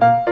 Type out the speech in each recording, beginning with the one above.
you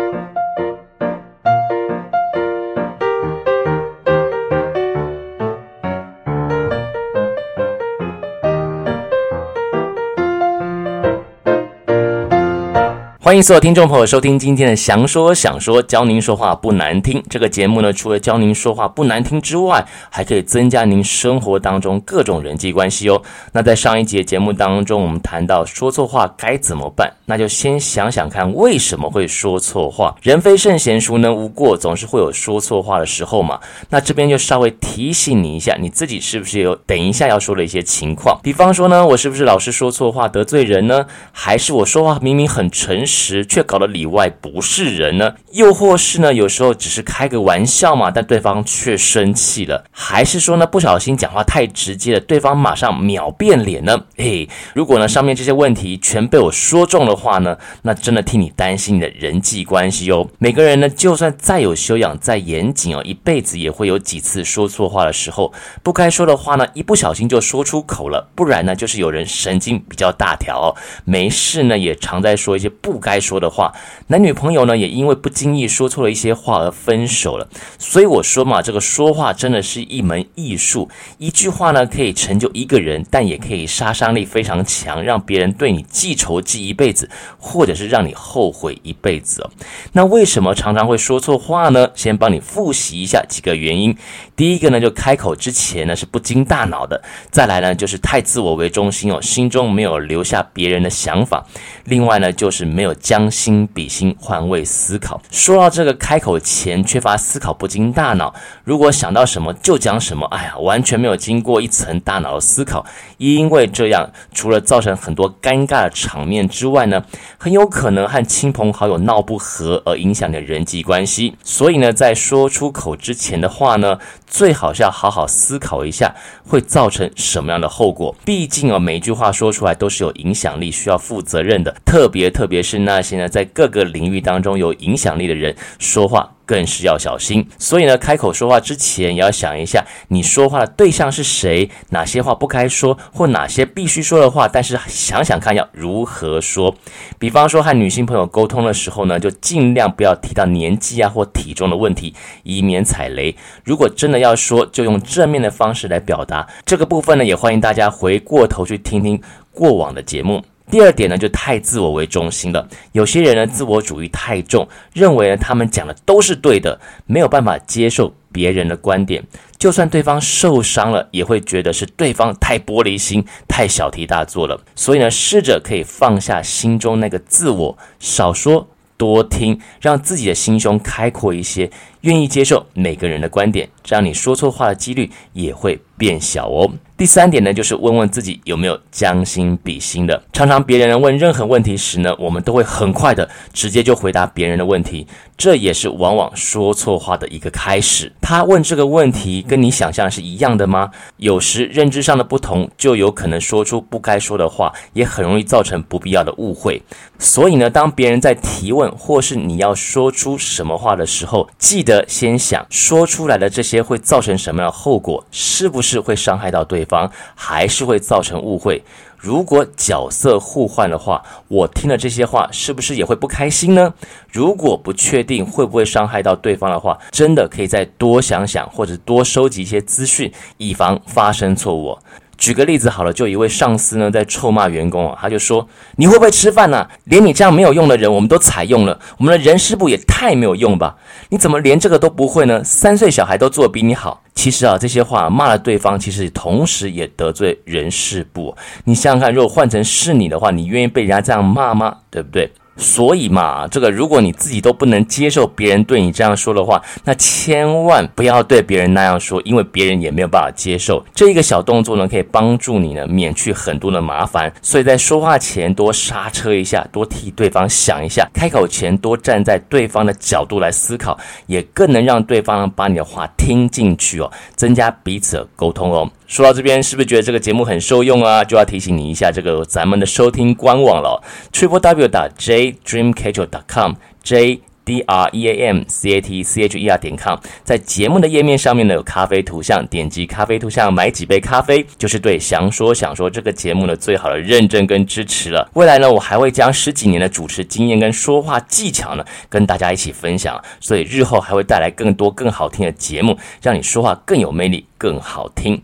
欢迎所有听众朋友收听今天的《详说想说》，教您说话不难听。这个节目呢，除了教您说话不难听之外，还可以增加您生活当中各种人际关系哦。那在上一节节目当中，我们谈到说错话该怎么办，那就先想想看为什么会说错话。人非圣贤，孰能无过？总是会有说错话的时候嘛。那这边就稍微提醒你一下，你自己是不是有等一下要说的一些情况？比方说呢，我是不是老是说错话得罪人呢？还是我说话明明很诚实？时却搞得里外不是人呢？又或是呢？有时候只是开个玩笑嘛，但对方却生气了，还是说呢？不小心讲话太直接了，对方马上秒变脸呢？嘿，如果呢上面这些问题全被我说中的话呢，那真的替你担心你的人际关系哦。每个人呢，就算再有修养、再严谨哦，一辈子也会有几次说错话的时候，不该说的话呢，一不小心就说出口了，不然呢，就是有人神经比较大条哦，没事呢也常在说一些不该。说的话，男女朋友呢也因为不经意说错了一些话而分手了。所以我说嘛，这个说话真的是一门艺术。一句话呢可以成就一个人，但也可以杀伤力非常强，让别人对你记仇记一辈子，或者是让你后悔一辈子哦。那为什么常常会说错话呢？先帮你复习一下几个原因。第一个呢，就开口之前呢是不经大脑的；再来呢，就是太自我为中心哦，心中没有留下别人的想法。另外呢，就是没有。将心比心，换位思考。说到这个开口前缺乏思考，不经大脑，如果想到什么就讲什么，哎呀，完全没有经过一层大脑的思考。因为这样，除了造成很多尴尬的场面之外呢，很有可能和亲朋好友闹不和，而影响你的人际关系。所以呢，在说出口之前的话呢，最好是要好好思考一下，会造成什么样的后果。毕竟啊，每一句话说出来都是有影响力，需要负责任的。特别特别是那。些呢，在各个领域当中有影响力的人说话更是要小心。所以呢，开口说话之前也要想一下，你说话的对象是谁，哪些话不该说，或哪些必须说的话。但是想想看要如何说。比方说和女性朋友沟通的时候呢，就尽量不要提到年纪啊或体重的问题，以免踩雷。如果真的要说，就用正面的方式来表达。这个部分呢，也欢迎大家回过头去听听过往的节目。第二点呢，就太自我为中心了。有些人呢，自我主义太重，认为呢，他们讲的都是对的，没有办法接受别人的观点。就算对方受伤了，也会觉得是对方太玻璃心、太小题大做了。所以呢，试着可以放下心中那个自我，少说多听，让自己的心胸开阔一些，愿意接受每个人的观点，让你说错话的几率也会变小哦。第三点呢，就是问问自己有没有将心比心的。常常别人问任何问题时呢，我们都会很快的直接就回答别人的问题，这也是往往说错话的一个开始。他问这个问题跟你想象是一样的吗？有时认知上的不同，就有可能说出不该说的话，也很容易造成不必要的误会。所以呢，当别人在提问或是你要说出什么话的时候，记得先想说出来的这些会造成什么样的后果，是不是会伤害到对方？还是会造成误会。如果角色互换的话，我听了这些话，是不是也会不开心呢？如果不确定会不会伤害到对方的话，真的可以再多想想，或者多收集一些资讯，以防发生错误。举个例子好了，就一位上司呢在臭骂员工啊，他就说：“你会不会吃饭呢？连你这样没有用的人，我们都采用了，我们的人事部也太没有用吧？你怎么连这个都不会呢？三岁小孩都做得比你好。”其实啊，这些话骂了对方，其实同时也得罪人事部。你想想看，如果换成是你的话，你愿意被人家这样骂吗？对不对？所以嘛，这个如果你自己都不能接受别人对你这样说的话，那千万不要对别人那样说，因为别人也没有办法接受。这一个小动作呢，可以帮助你呢免去很多的麻烦。所以在说话前多刹车一下，多替对方想一下，开口前多站在对方的角度来思考，也更能让对方把你的话听进去哦，增加彼此的沟通哦。说到这边，是不是觉得这个节目很受用啊？就要提醒你一下，这个咱们的收听官网了，triple w 打 j dreamcatcher dot com j D R E A M C A T C H E R 点 com，在节目的页面上面呢有咖啡图像，点击咖啡图像买几杯咖啡，就是对想说想说这个节目的最好的认证跟支持了。未来呢，我还会将十几年的主持经验跟说话技巧呢跟大家一起分享，所以日后还会带来更多更好听的节目，让你说话更有魅力，更好听。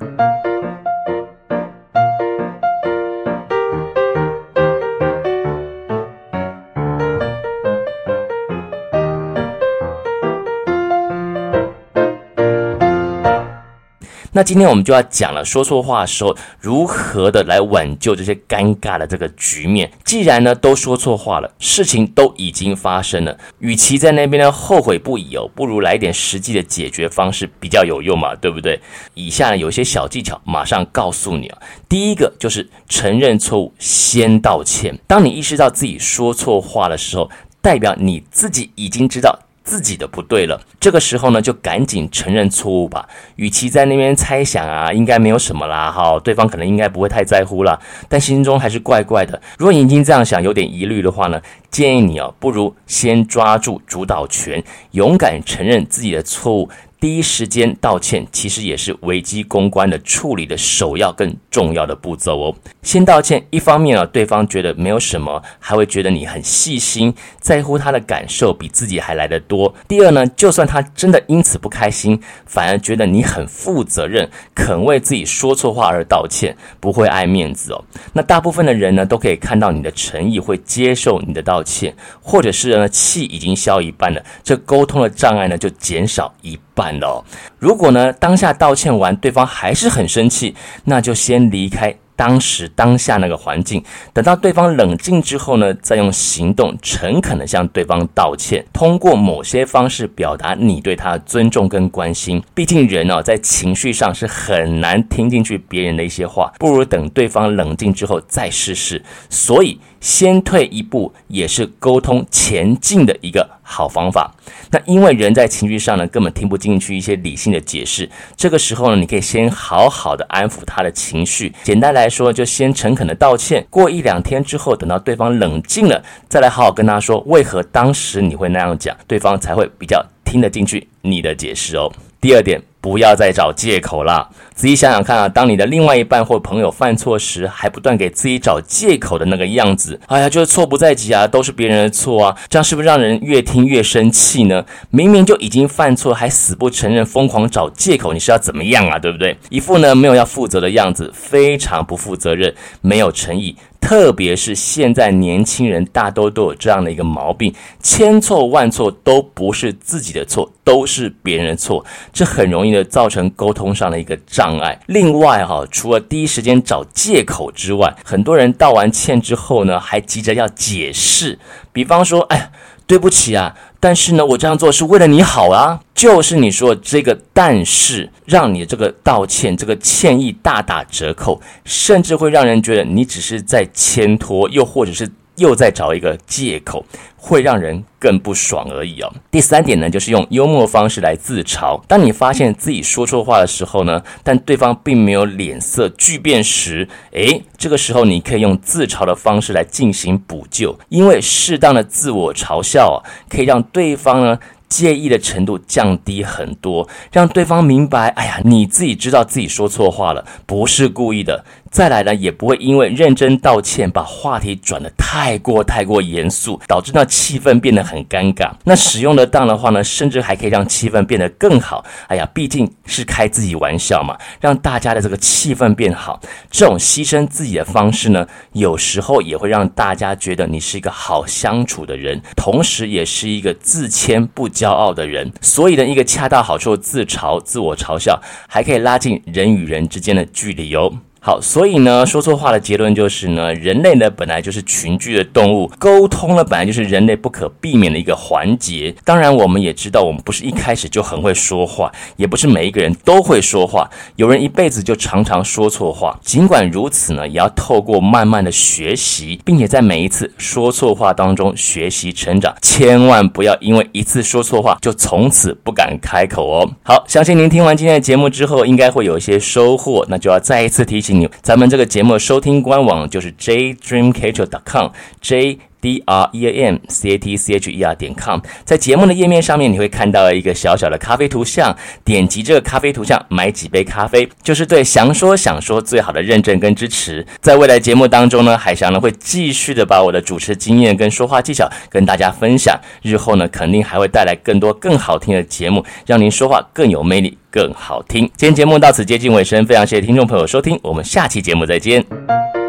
那今天我们就要讲了，说错话的时候如何的来挽救这些尴尬的这个局面。既然呢都说错话了，事情都已经发生了，与其在那边呢后悔不已哦，不如来点实际的解决方式比较有用嘛，对不对？以下呢有些小技巧，马上告诉你啊。第一个就是承认错误，先道歉。当你意识到自己说错话的时候，代表你自己已经知道。自己的不对了，这个时候呢，就赶紧承认错误吧。与其在那边猜想啊，应该没有什么啦，哈，对方可能应该不会太在乎啦，但心中还是怪怪的。如果你已经这样想，有点疑虑的话呢，建议你哦，不如先抓住主导权，勇敢承认自己的错误。第一时间道歉，其实也是危机公关的处理的首要更重要的步骤哦。先道歉，一方面啊，对方觉得没有什么，还会觉得你很细心，在乎他的感受比自己还来得多。第二呢，就算他真的因此不开心，反而觉得你很负责任，肯为自己说错话而道歉，不会爱面子哦。那大部分的人呢，都可以看到你的诚意，会接受你的道歉，或者是呢，气已经消一半了，这沟通的障碍呢，就减少一半。办的哦，如果呢，当下道歉完，对方还是很生气，那就先离开。当时当下那个环境，等到对方冷静之后呢，再用行动诚恳地向对方道歉，通过某些方式表达你对他的尊重跟关心。毕竟人哦，在情绪上是很难听进去别人的一些话，不如等对方冷静之后再试试。所以先退一步也是沟通前进的一个好方法。那因为人在情绪上呢，根本听不进去一些理性的解释，这个时候呢，你可以先好好的安抚他的情绪。简单来。说，就先诚恳的道歉。过一两天之后，等到对方冷静了，再来好好跟他说为何当时你会那样讲，对方才会比较听得进去你的解释哦。第二点。不要再找借口了。仔细想想看啊，当你的另外一半或朋友犯错时，还不断给自己找借口的那个样子，哎呀，就是错不在己啊，都是别人的错啊，这样是不是让人越听越生气呢？明明就已经犯错，还死不承认，疯狂找借口，你是要怎么样啊？对不对？一副呢没有要负责的样子，非常不负责任，没有诚意。特别是现在年轻人大多都有这样的一个毛病，千错万错都不是自己的错，都是别人的错，这很容易的造成沟通上的一个障碍。另外哈，除了第一时间找借口之外，很多人道完歉之后呢，还急着要解释，比方说，哎。对不起啊，但是呢，我这样做是为了你好啊，就是你说这个但是，让你这个道歉这个歉意大打折扣，甚至会让人觉得你只是在牵拖，又或者是。又在找一个借口，会让人更不爽而已哦。第三点呢，就是用幽默方式来自嘲。当你发现自己说错话的时候呢，但对方并没有脸色巨变时，诶，这个时候你可以用自嘲的方式来进行补救，因为适当的自我嘲笑啊，可以让对方呢。介意的程度降低很多，让对方明白，哎呀，你自己知道自己说错话了，不是故意的。再来呢，也不会因为认真道歉，把话题转得太过太过严肃，导致那气氛变得很尴尬。那使用得当的话呢，甚至还可以让气氛变得更好。哎呀，毕竟是开自己玩笑嘛，让大家的这个气氛变好。这种牺牲自己的方式呢，有时候也会让大家觉得你是一个好相处的人，同时也是一个自谦不骄傲的人，所以呢，一个恰到好处的自嘲、自我嘲笑，还可以拉近人与人之间的距离哦。好，所以呢，说错话的结论就是呢，人类呢本来就是群居的动物，沟通呢本来就是人类不可避免的一个环节。当然，我们也知道，我们不是一开始就很会说话，也不是每一个人都会说话。有人一辈子就常常说错话，尽管如此呢，也要透过慢慢的学习，并且在每一次说错话当中学习成长。千万不要因为一次说错话就从此不敢开口哦。好，相信您听完今天的节目之后，应该会有一些收获。那就要再一次提醒。咱们这个节目收听官网就是 jdreamcatcher.com，j D R E A M C A T C H E R 点 com，在节目的页面上面，你会看到一个小小的咖啡图像。点击这个咖啡图像，买几杯咖啡，就是对祥说想说最好的认证跟支持。在未来节目当中呢，海翔呢会继续的把我的主持经验跟说话技巧跟大家分享。日后呢，肯定还会带来更多更好听的节目，让您说话更有魅力、更好听。今天节目到此接近尾声，非常谢谢听众朋友收听，我们下期节目再见。